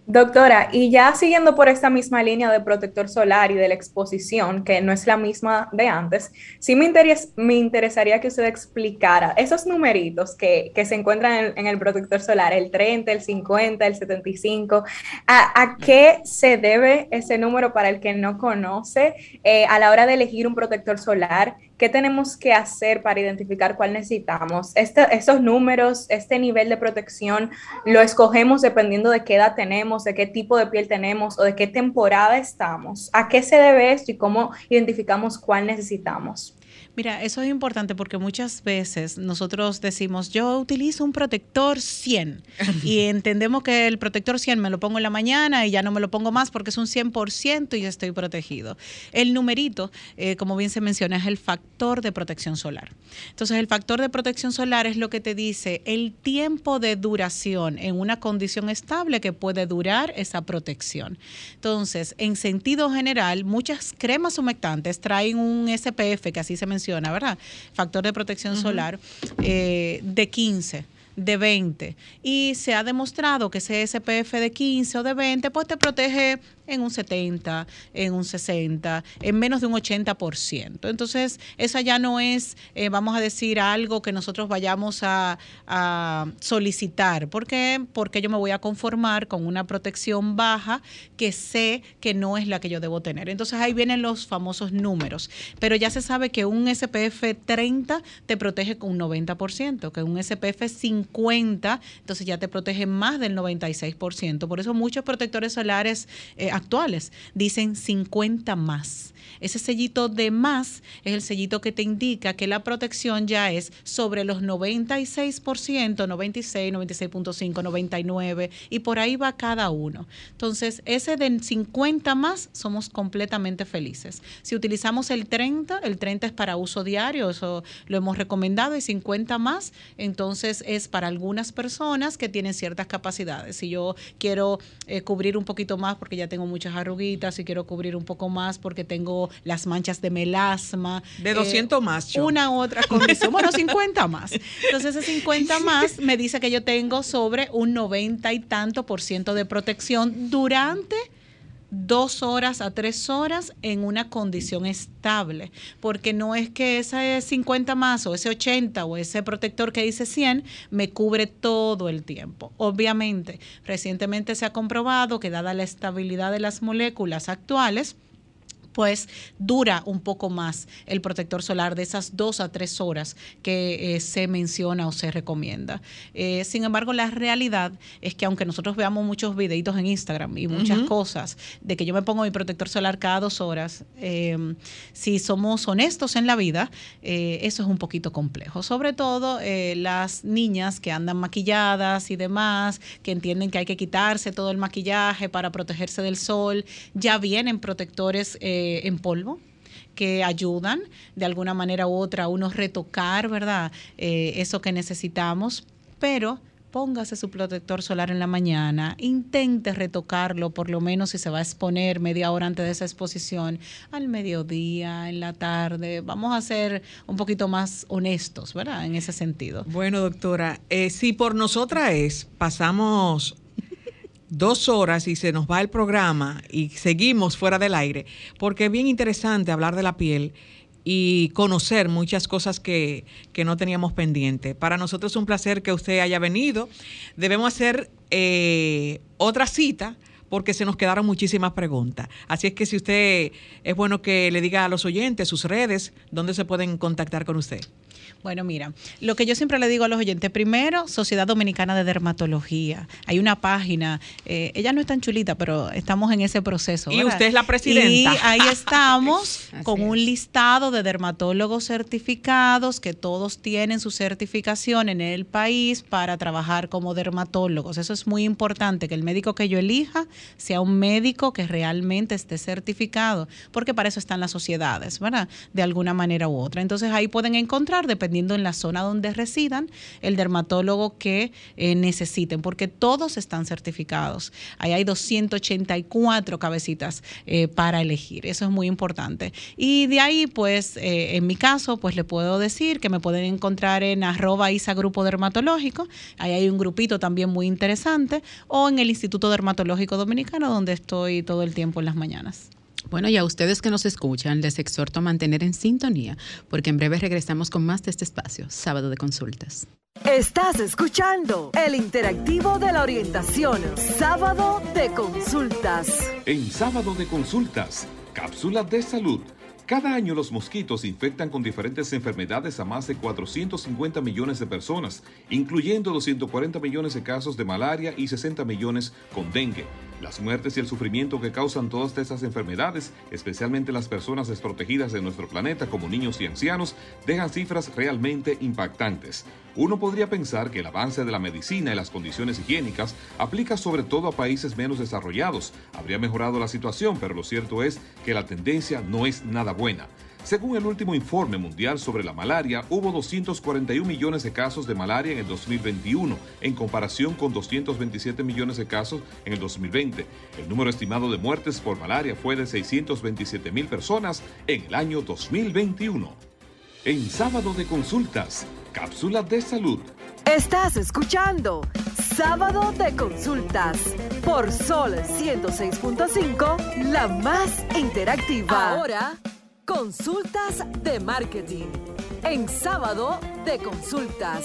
Doctora, y ya siguiendo por esta misma línea de protector solar y de la exposición, que no es la misma de antes, sí me, interes- me interesaría que usted explicara esos numeritos que, que se encuentran en, en el protector solar, el 30, el 50, el 75, ¿a, a qué se debe ese número para el que no conoce eh, a la hora de elegir un protector solar? ¿Qué tenemos que hacer para identificar cuál necesitamos? Este, estos números, este nivel de protección, lo escogemos dependiendo de qué edad tenemos, de qué tipo de piel tenemos o de qué temporada estamos. ¿A qué se debe esto y cómo identificamos cuál necesitamos? Mira, eso es importante porque muchas veces nosotros decimos, yo utilizo un protector 100 y entendemos que el protector 100 me lo pongo en la mañana y ya no me lo pongo más porque es un 100% y ya estoy protegido. El numerito, eh, como bien se menciona, es el factor de protección solar. Entonces, el factor de protección solar es lo que te dice el tiempo de duración en una condición estable que puede durar esa protección. Entonces, en sentido general, muchas cremas humectantes traen un SPF, que así se menciona, ¿verdad? Factor de protección solar eh, de 15 de 20 y se ha demostrado que ese SPF de 15 o de 20 pues te protege en un 70, en un 60, en menos de un 80%. Entonces, esa ya no es, eh, vamos a decir, algo que nosotros vayamos a, a solicitar. ¿Por qué? Porque yo me voy a conformar con una protección baja que sé que no es la que yo debo tener. Entonces, ahí vienen los famosos números. Pero ya se sabe que un SPF 30 te protege con un 90%, que un SPF 50, entonces ya te protege más del 96%. Por eso muchos protectores solares eh, actuales dicen 50 más. Ese sellito de más es el sellito que te indica que la protección ya es sobre los 96%, 96, 96.5, 99 y por ahí va cada uno. Entonces, ese de 50 más somos completamente felices. Si utilizamos el 30, el 30 es para uso diario, eso lo hemos recomendado y 50 más, entonces es para algunas personas que tienen ciertas capacidades. Si yo quiero eh, cubrir un poquito más porque ya tengo muchas arruguitas, si quiero cubrir un poco más porque tengo las manchas de melasma. De 200 eh, más, yo. Una otra condición. bueno, 50 más. Entonces, ese 50 más me dice que yo tengo sobre un 90 y tanto por ciento de protección durante dos horas a tres horas en una condición estable, porque no es que ese 50 más o ese 80 o ese protector que dice 100 me cubre todo el tiempo. Obviamente, recientemente se ha comprobado que dada la estabilidad de las moléculas actuales, pues dura un poco más el protector solar de esas dos a tres horas que eh, se menciona o se recomienda. Eh, sin embargo, la realidad es que aunque nosotros veamos muchos videitos en Instagram y muchas cosas de que yo me pongo mi protector solar cada dos horas, eh, si somos honestos en la vida, eso es un poquito complejo. Sobre todo las niñas que andan maquilladas y demás, que entienden que hay que quitarse todo el maquillaje para protegerse del sol, ya vienen protectores en polvo que ayudan de alguna manera u otra a uno retocar, ¿verdad? Eh, eso que necesitamos, pero póngase su protector solar en la mañana, intente retocarlo por lo menos si se va a exponer media hora antes de esa exposición, al mediodía, en la tarde. Vamos a ser un poquito más honestos, ¿verdad? En ese sentido. Bueno, doctora, eh, si por nosotras es, pasamos dos horas y se nos va el programa y seguimos fuera del aire, porque es bien interesante hablar de la piel y conocer muchas cosas que, no teníamos pendiente. Para nosotros es un placer que usted haya venido. Debemos hacer eh, otra cita porque se nos quedaron muchísimas preguntas. Así es que si usted es bueno que le diga a los oyentes sus redes, dónde se pueden contactar con usted. Bueno, mira, lo que yo siempre le digo a los oyentes, primero, Sociedad Dominicana de Dermatología. Hay una página, eh, ella no es tan chulita, pero estamos en ese proceso. Y usted es la presidenta. Y ahí estamos con un listado de dermatólogos certificados que todos tienen su certificación en el país para trabajar como dermatólogos. Eso es muy importante, que el médico que yo elija sea un médico que realmente esté certificado, porque para eso están las sociedades, ¿verdad? De alguna manera u otra. Entonces ahí pueden encontrar, dependiendo en la zona donde residan, el dermatólogo que eh, necesiten, porque todos están certificados. Ahí hay 284 cabecitas eh, para elegir, eso es muy importante. Y de ahí, pues, eh, en mi caso, pues le puedo decir que me pueden encontrar en arroba ISA Grupo Dermatológico, ahí hay un grupito también muy interesante, o en el Instituto Dermatológico Dominicano, donde estoy todo el tiempo en las mañanas. Bueno, y a ustedes que nos escuchan, les exhorto a mantener en sintonía, porque en breve regresamos con más de este espacio, sábado de consultas. Estás escuchando el interactivo de la orientación, sábado de consultas. En sábado de consultas, cápsulas de salud cada año los mosquitos infectan con diferentes enfermedades a más de 450 millones de personas, incluyendo 240 millones de casos de malaria y 60 millones con dengue. Las muertes y el sufrimiento que causan todas estas enfermedades, especialmente las personas desprotegidas de nuestro planeta como niños y ancianos, dejan cifras realmente impactantes. Uno podría pensar que el avance de la medicina y las condiciones higiénicas aplica sobre todo a países menos desarrollados. Habría mejorado la situación, pero lo cierto es que la tendencia no es nada buena. Según el último informe mundial sobre la malaria, hubo 241 millones de casos de malaria en el 2021, en comparación con 227 millones de casos en el 2020. El número estimado de muertes por malaria fue de 627 mil personas en el año 2021. En sábado de consultas, Cápsula de salud. Estás escuchando Sábado de Consultas por Sol 106.5, la más interactiva. Ahora, consultas de marketing. En Sábado de Consultas.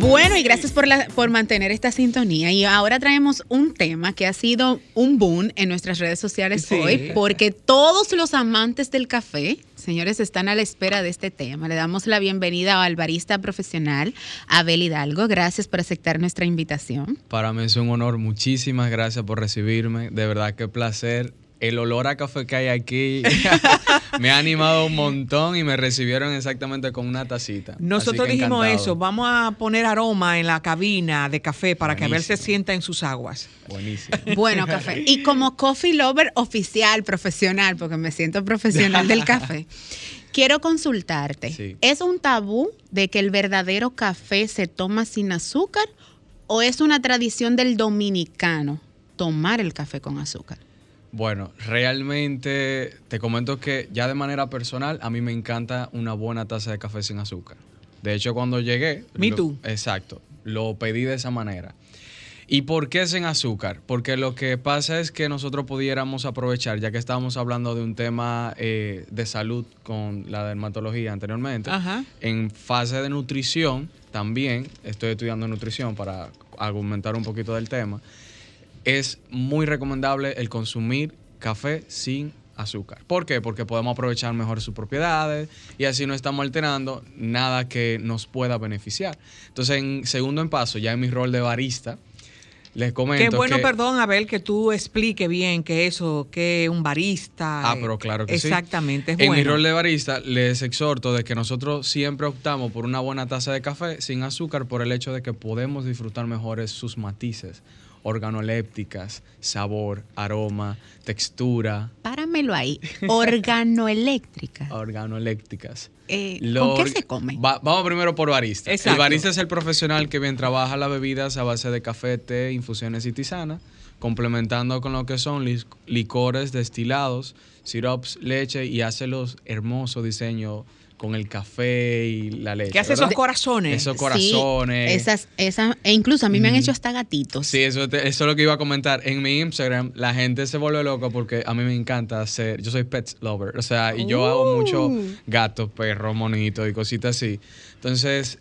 Bueno, y gracias por, la, por mantener esta sintonía. Y ahora traemos un tema que ha sido un boom en nuestras redes sociales hoy, porque todos los amantes del café, señores, están a la espera de este tema. Le damos la bienvenida al barista profesional Abel Hidalgo. Gracias por aceptar nuestra invitación. Para mí es un honor. Muchísimas gracias por recibirme. De verdad, qué placer el olor a café que hay aquí me ha animado un montón y me recibieron exactamente con una tacita. Nosotros dijimos eso, vamos a poner aroma en la cabina de café para que Abel se sienta en sus aguas. Buenísimo. Bueno, café. Y como coffee lover oficial, profesional, porque me siento profesional del café. Quiero consultarte. Sí. ¿Es un tabú de que el verdadero café se toma sin azúcar o es una tradición del dominicano tomar el café con azúcar? Bueno, realmente te comento que ya de manera personal a mí me encanta una buena taza de café sin azúcar. De hecho, cuando llegué... Me lo- too. Exacto, lo pedí de esa manera. ¿Y por qué sin azúcar? Porque lo que pasa es que nosotros pudiéramos aprovechar, ya que estábamos hablando de un tema eh, de salud con la dermatología anteriormente, Ajá. en fase de nutrición también, estoy estudiando nutrición para argumentar un poquito del tema, es muy recomendable el consumir café sin azúcar. ¿Por qué? Porque podemos aprovechar mejor sus propiedades y así no estamos alterando nada que nos pueda beneficiar. Entonces, en segundo en paso, ya en mi rol de barista, les comento Qué bueno, que- perdón, Abel, que tú explique bien que eso, que un barista. Ah, pero claro que sí. Exactamente, es En bueno. mi rol de barista les exhorto de que nosotros siempre optamos por una buena taza de café sin azúcar por el hecho de que podemos disfrutar mejores sus matices, organolépticas, sabor, aroma, textura, Páramelo ahí. Organoeléctrica. organolépticas. Eh, Lo ¿Con qué se come? Va- vamos primero por barista. Exacto. El barista es el profesional que bien trabaja las bebidas a base de café, té, infusiones y tisana, complementando con lo que son licores destilados, sirops, leche y hace los hermosos diseños con el café y la leche. ¿Qué hace ¿verdad? esos corazones? Esos corazones. Sí, esas, esas, e incluso a mí me han hecho hasta gatitos. Sí, eso, te- eso es lo que iba a comentar. En mi Instagram, la gente se vuelve loca porque a mí me encanta hacer. Yo soy pet lover. O sea, y yo hago mucho gatos, perros, monitos y cositas así. Entonces,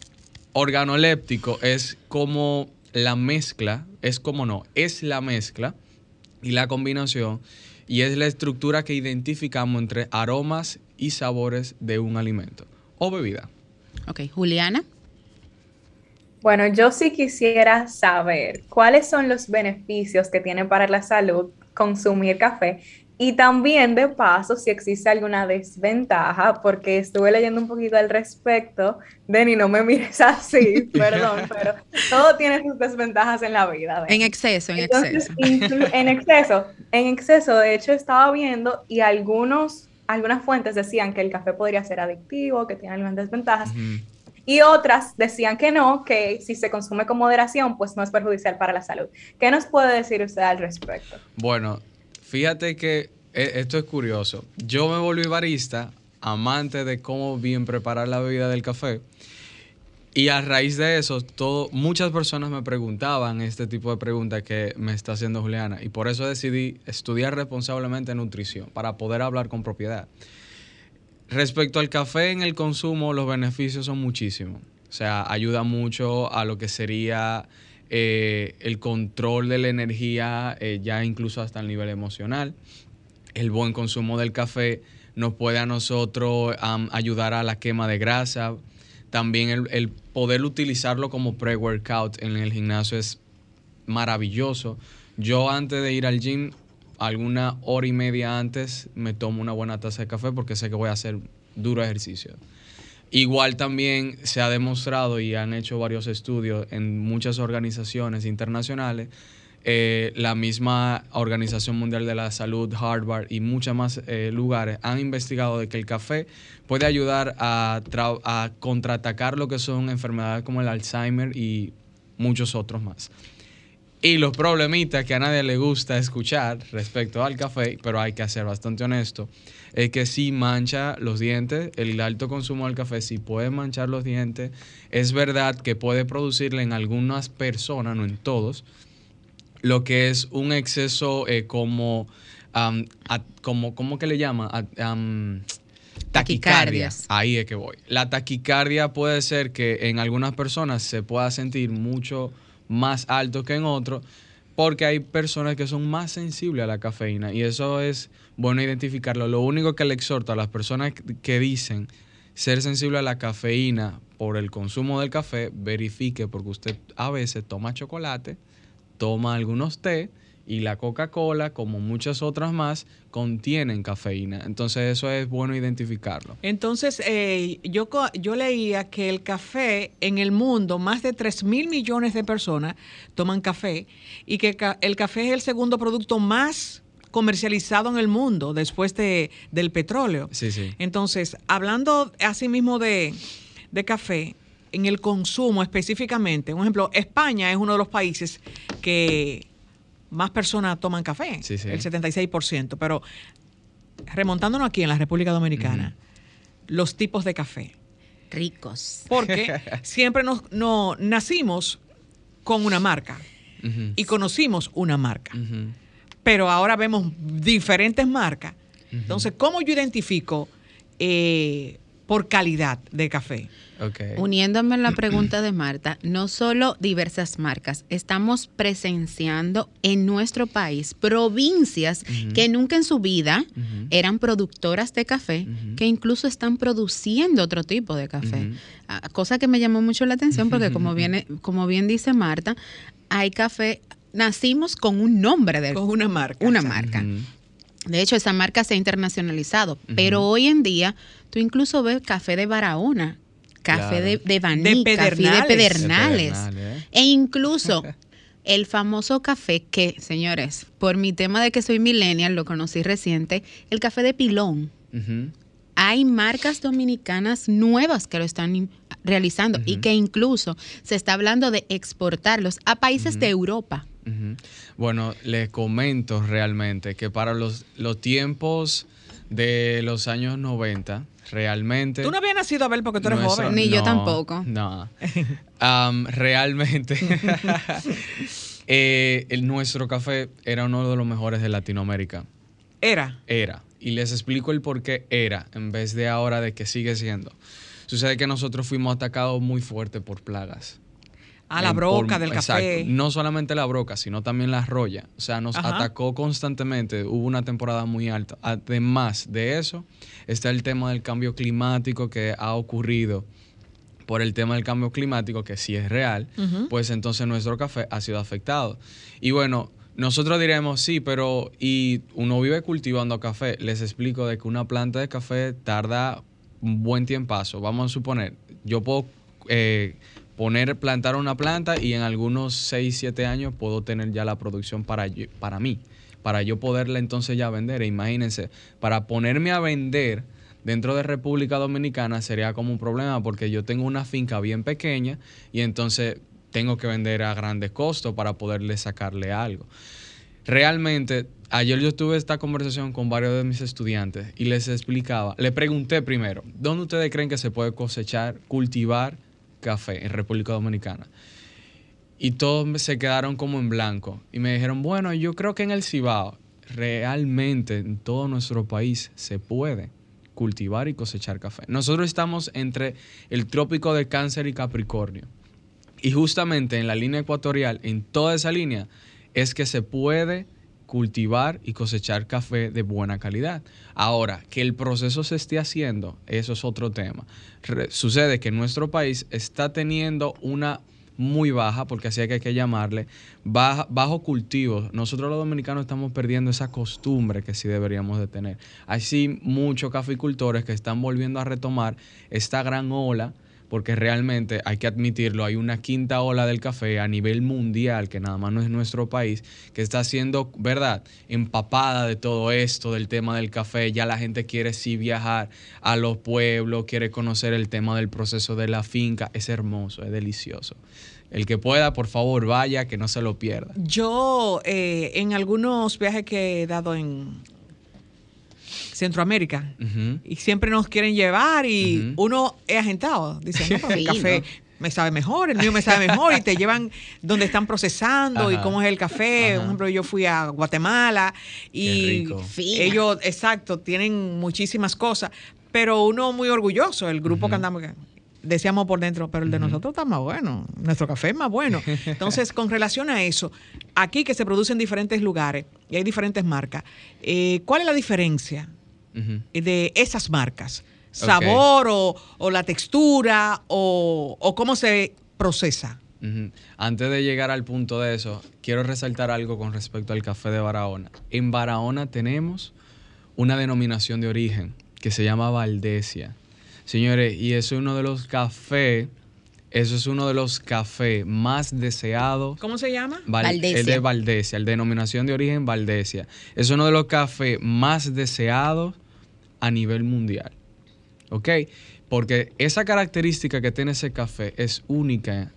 organoléptico es como la mezcla, es como no, es la mezcla y la combinación y es la estructura que identificamos entre aromas y sabores de un alimento o bebida. Ok, Juliana. Bueno, yo sí quisiera saber cuáles son los beneficios que tiene para la salud consumir café y también de paso si existe alguna desventaja, porque estuve leyendo un poquito al respecto. Denny, no me mires así, perdón, pero todo tiene sus desventajas en la vida. Denny. En exceso, en Entonces, exceso. en exceso, en exceso, de hecho estaba viendo y algunos, algunas fuentes decían que el café podría ser adictivo, que tiene algunas desventajas, Ujú. y otras decían que no, que si se consume con moderación, pues no es perjudicial para la salud. ¿Qué nos puede decir usted al respecto? Bueno, fíjate que eh, esto es curioso. Yo me volví barista, amante de cómo bien preparar la bebida del café. Y a raíz de eso, muchas personas me preguntaban este tipo de preguntas que me está haciendo Juliana. Y por eso decidí estudiar responsablemente nutrición, para poder hablar con propiedad. Respecto al café en el consumo, los beneficios son muchísimos. O sea, ayuda mucho a lo que sería eh, el control de la energía, eh, ya incluso hasta el nivel emocional. El buen consumo del café nos puede a nosotros ayudar a la quema de grasa. También el, el poder utilizarlo como pre-workout en el gimnasio es maravilloso. Yo antes de ir al gym, alguna hora y media antes, me tomo una buena taza de café porque sé que voy a hacer duro ejercicio. Igual también se ha demostrado y han hecho varios estudios en muchas organizaciones internacionales, eh, la misma Organización Mundial de la Salud, Harvard y muchos más eh, lugares han investigado de que el café puede ayudar a, a contraatacar lo que son enfermedades como el Alzheimer y muchos otros más. Y los problemitas que a nadie le gusta escuchar respecto al café, pero hay que ser bastante honesto, es que sí mancha los dientes, el alto consumo del café sí puede manchar los dientes. Es verdad que puede producirle en algunas personas, no en todos, lo que es un exceso eh, como, a- como, ¿cómo que le llama? A- taquicardia. Taquicardias. Ahí es que voy. La taquicardia puede ser que en algunas personas se pueda sentir mucho más alto que en otros, porque hay personas que son más sensibles a la cafeína y eso es bueno identificarlo. Lo único que le exhorto a las personas que dicen ser sensible a la cafeína por el consumo del café, verifique porque usted a veces toma chocolate, toma algunos té y la Coca-Cola, como muchas otras más, contienen cafeína. Entonces eso es bueno identificarlo. Entonces, eh, yo, yo leía que el café en el mundo, más de 3 mil millones de personas toman café y que el café es el segundo producto más comercializado en el mundo después de, del petróleo. Sí, sí. Entonces, hablando asimismo de, de café, en el consumo específicamente, un ejemplo, España es uno de los países que más personas toman café, Sí, sí. el 76%, pero remontándonos aquí en la República Dominicana, los tipos de café, Ricos. porque siempre nos, no, nacimos con una marca y conocimos una marca, pero ahora vemos diferentes marcas. Entonces, ¿cómo yo identifico eh, por calidad de café? Ok. Uniéndome a la pregunta de Marta, no solo diversas marcas, estamos presenciando en nuestro país provincias que nunca en su vida eran productoras de café, que incluso están produciendo otro tipo de café. Ah, Cosa que me llamó mucho la atención porque como, viene, como bien dice Marta, hay café, nacimos con un nombre de Con una marca. una marca. De hecho, esa marca se ha internacionalizado, pero hoy en día tú incluso ves café de Barahona, café Claro. de, de Baní, De café de Pedernales. Pedernales, De Pedernales, ¿eh? e incluso el famoso café que, señores, por mi tema de que soy millennial, lo conocí reciente, el café de pilón. Hay marcas dominicanas nuevas que lo están realizando y que incluso se está hablando de exportarlos a países de Europa. Bueno, les comento realmente que para los, los tiempos de los años 90, realmente... Tú no habías nacido, Abel, porque tú eres nuestro- joven. Ni yo tampoco. No. Am, realmente, eh, el, nuestro café era uno de los mejores de Latinoamérica. Era. Era. Y les explico el por qué era, en vez de ahora de que sigue siendo. Sucede que nosotros fuimos atacados muy fuerte por plagas. A la broca por- del exacto. café. No solamente la broca, sino también la roya. O sea, nos Ajá. atacó constantemente. Hubo una temporada muy alta. Además de eso, está el tema del cambio climático que ha ocurrido por el tema del cambio climático, que sí es real, pues entonces nuestro café ha sido afectado. Y bueno, nosotros diremos, sí, pero y uno vive cultivando café. Les explico de que una planta de café tarda un buen tiempazo. Vamos a suponer, yo puedo eh, poner, plantar una planta y en algunos 6, 7 años puedo tener ya la producción para, para mí, para yo poderla entonces ya vender. E imagínense, para ponerme a vender dentro de República Dominicana sería como un problema porque yo tengo una finca bien pequeña y entonces tengo que vender a grandes costos para poderle sacarle algo. Realmente, ayer yo tuve esta conversación con varios de mis estudiantes y les explicaba, le pregunté primero, ¿dónde ustedes creen que se puede cosechar, cultivar café en República Dominicana? Y todos se quedaron como en blanco y me dijeron, bueno, yo creo que en el Cibao, realmente en todo nuestro país se puede cultivar y cosechar café. Nosotros estamos entre el trópico de Cáncer y Capricornio. Y justamente en la línea ecuatorial, en toda esa línea, es que se puede cultivar y cosechar café de buena calidad. Ahora, que el proceso se esté haciendo, eso es otro tema. Sucede que nuestro país está teniendo una muy baja, porque así que- hay que llamarle, bajo cultivo. Nosotros los dominicanos estamos perdiendo esa costumbre que sí deberíamos de tener. Hay sí muchos caficultores que están volviendo a retomar esta gran ola porque realmente hay que admitirlo, hay una quinta ola del café a nivel mundial, que nada más no es nuestro país, que está siendo, ¿verdad?, empapada de todo esto, del tema del café. Ya la gente quiere sí viajar a los pueblos, quiere conocer el tema del proceso de la finca. Es hermoso, es delicioso. El que pueda, por favor, vaya, que no se lo pierda. Yo, eh, en algunos viajes que he dado en Centroamérica, y siempre nos quieren llevar y uno es agentado. Dice, no, pero el Fino. café me sabe mejor, el mío me sabe mejor y te llevan donde están procesando y cómo es el café. Ajá. Por ejemplo, yo fui a Guatemala y Qué rico. Fina. ellos, exacto, tienen muchísimas cosas, pero uno muy orgulloso, el grupo que andamos, decíamos por dentro, pero el de nosotros está más bueno, nuestro café es más bueno. Entonces, con relación a eso, aquí que se produce en diferentes lugares y hay diferentes marcas, eh, ¿cuál es la diferencia? Ujú. de esas marcas? ¿Sabor o, o la textura o, o cómo se procesa? Antes de llegar al punto de eso, quiero resaltar algo con respecto al café de Barahona. En Barahona tenemos una denominación de origen que se llama Valdesia. Señores, y eso es uno de los cafés Eso es uno de los cafés más deseados. ¿Cómo se llama? Val- Valdesia. El de Valdesia, el denominación de origen Valdesia. Es uno de los cafés más deseados a nivel mundial. ¿Ok? Porque esa característica que tiene ese café es única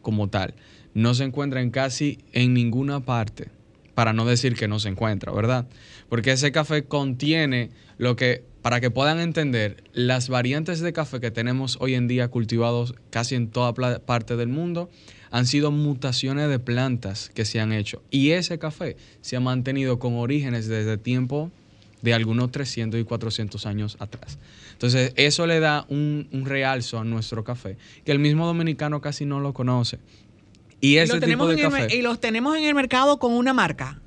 como tal. No se encuentra en casi en ninguna parte. Para no decir que no se encuentra, ¿verdad? Porque ese café contiene lo que, para que puedan entender, las variantes de café que tenemos hoy en día cultivados casi en toda parte del mundo han sido mutaciones de plantas que se han hecho. Y ese café se ha mantenido con orígenes desde tiempo de algunos 300 y 400 años atrás. Entonces, eso le da un, un realzo a nuestro café, que el mismo dominicano casi no lo conoce. Y Y, ese lo tipo tenemos de el café y los tenemos en el mercado con una marca.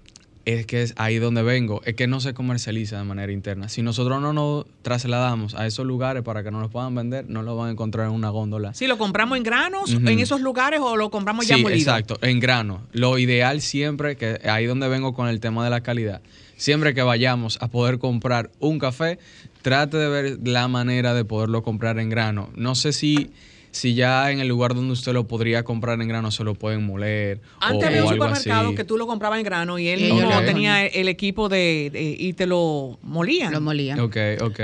es que es ahí donde vengo, es que no se comercializa de manera interna. Si nosotros no nos trasladamos a esos lugares para que nos los puedan vender, no lo van a encontrar en una góndola. Si lo compramos en granos en esos lugares o lo compramos ya Sí, molido. exacto, en grano. Lo ideal siempre, que ahí donde vengo con el tema de la calidad, siempre que vayamos a poder comprar un café, trate de ver la manera de poderlo comprar en grano. No sé si, si ya en el lugar donde usted lo podría comprar en grano se lo pueden moler Antes o, había un supermercado así. que tú lo comprabas en grano y él lo tenía el equipo de, de- y te lo molían. Lo molían. Ok, ok.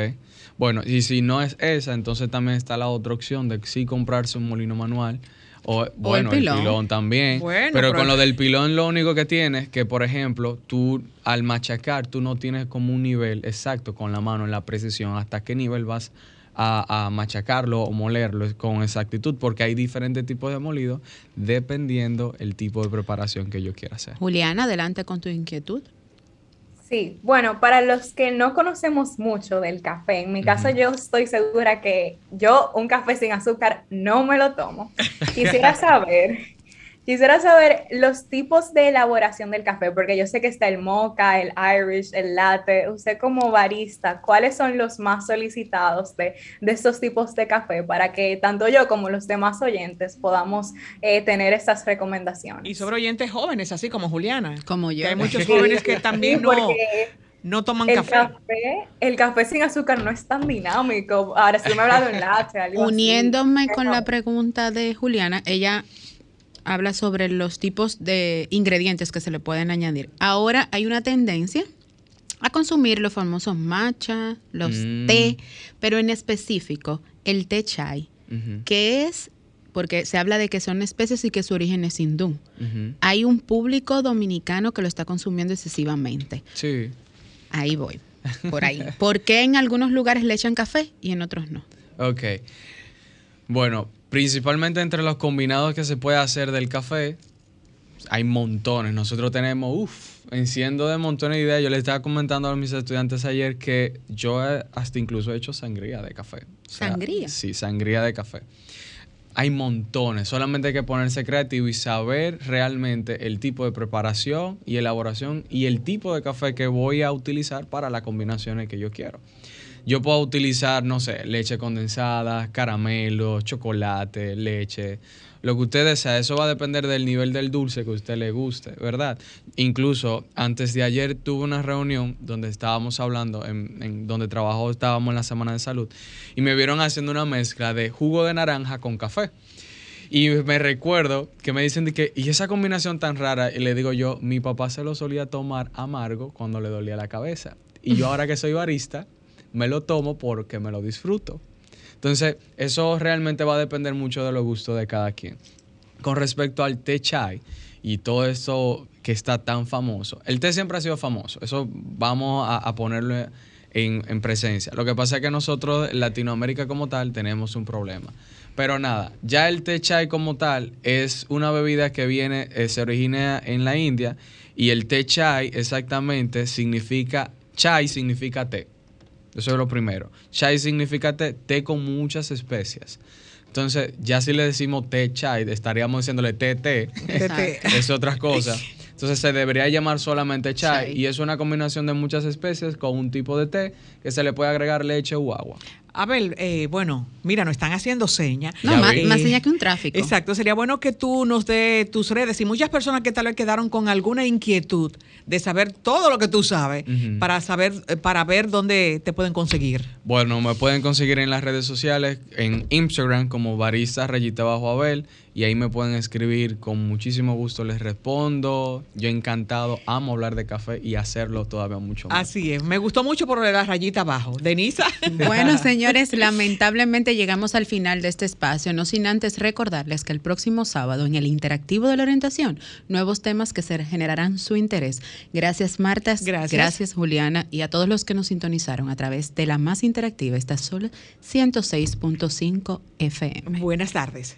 Bueno, y si no es esa, entonces también está la otra opción de sí comprarse un molino manual. O, bueno, el pilón. pilón, también. Bueno, pero, pero- con lo del pilón lo único que tienes que, por ejemplo, tú al machacar, tú no tienes como un nivel exacto con la mano en la precisión. ¿Hasta qué nivel vas a, a machacarlo o molerlo con exactitud? Porque hay diferentes tipos de molido dependiendo el tipo de preparación que yo quiera hacer. Juliana, adelante con tu inquietud. Sí, bueno, para los que no conocemos mucho del café, en mi caso yo estoy segura que yo un café sin azúcar no me lo tomo. Quisiera saber, quisiera saber los tipos de elaboración del café, porque yo sé que está el mocha, el Irish, el latte. Usted como barista, ¿cuáles son los más solicitados de, de estos tipos de café para que tanto yo como los demás oyentes podamos eh, tener estas recomendaciones? Y sobre oyentes jóvenes, así como Juliana. Como yo. Que hay muchos Sí, jóvenes que también sí, no, no toman El café. café. el café sin azúcar no es tan dinámico. Ahora, si me habla de un latte, algo así, Uniéndome con la pregunta de Juliana, ella habla sobre los tipos de ingredientes que se le pueden añadir. Ahora hay una tendencia a consumir los famosos matcha, los Mm. té, pero en específico el té chai, que es, porque se habla de que son especies y que su origen es hindú. Hay un público dominicano que lo está consumiendo excesivamente. Sí. Ahí voy, por ahí. ¿Por qué en algunos lugares le echan café y en otros no? Ok. Bueno, principalmente entre los combinados que se puede hacer del café, hay montones. Nosotros tenemos, uff, enciendo de montones de ideas. Yo les estaba comentando a mis estudiantes ayer que yo he- hasta incluso he hecho sangría de café. O sea, ¿Sangría? Sí, sangría de café. Hay montones, solamente hay que ponerse creativo y saber realmente el tipo de preparación y elaboración y el tipo de café que voy a utilizar para las combinaciones que yo quiero. Yo puedo utilizar, no sé, leche condensada, caramelo, chocolate, leche, lo que usted desea. Eso va a depender del nivel del dulce que a usted le guste, ¿verdad? Incluso antes de ayer tuve una reunión donde estábamos hablando, en, donde trabajó, estábamos en la Semana de Salud, y me vieron haciendo una mezcla de jugo de naranja con café. Y me recuerdo que me dicen que, y esa combinación tan rara, y le digo yo, mi papá se lo solía tomar amargo cuando le dolía la cabeza. Y yo ahora que soy barista, me lo tomo porque me lo disfruto. Entonces, eso realmente va a depender mucho de los gustos de cada quien. Con respecto al té chai y todo eso que está tan famoso, el té siempre ha sido famoso, eso vamos a, ponerlo en, en presencia. Lo que pasa es que nosotros, Latinoamérica como tal, tenemos un problema. Pero nada, ya el té chai como tal es una bebida que viene, eh, se origina en la India y el té chai exactamente significa, chai significa té. Eso es lo primero. Chai significa té, té con muchas especias. Entonces, ya si le decimos té chai, estaríamos diciéndole té té. Es otra cosa. Entonces se debería llamar solamente chai, Chai. y es una combinación de muchas especies con un tipo de té que se le puede agregar leche u agua. Abel, eh, bueno, mira, nos están haciendo señas. No, Ya más, señas que un tráfico. Exacto, sería bueno que tú nos dé tus redes y muchas personas que tal vez quedaron con alguna inquietud de saber todo lo que tú sabes para saber, eh, para ver dónde te pueden conseguir. Bueno, me pueden conseguir en las redes sociales, en Instagram como barista rayita bajo Abel y ahí me pueden escribir con muchísimo gusto, les respondo. Yo encantado, amo hablar de café y hacerlo todavía mucho más. Así es, me gustó mucho por la rayita abajo. Denisa. Bueno, señores, lamentablemente llegamos al final de este espacio, no sin antes recordarles que el próximo sábado en el Interactivo de la Orientación, nuevos temas que se generarán su interés. Gracias, Marta. Gracias. Gracias, Juliana. Y a todos los que nos sintonizaron a través de la más interactiva, esta Sol 106.5 FM. Buenas tardes.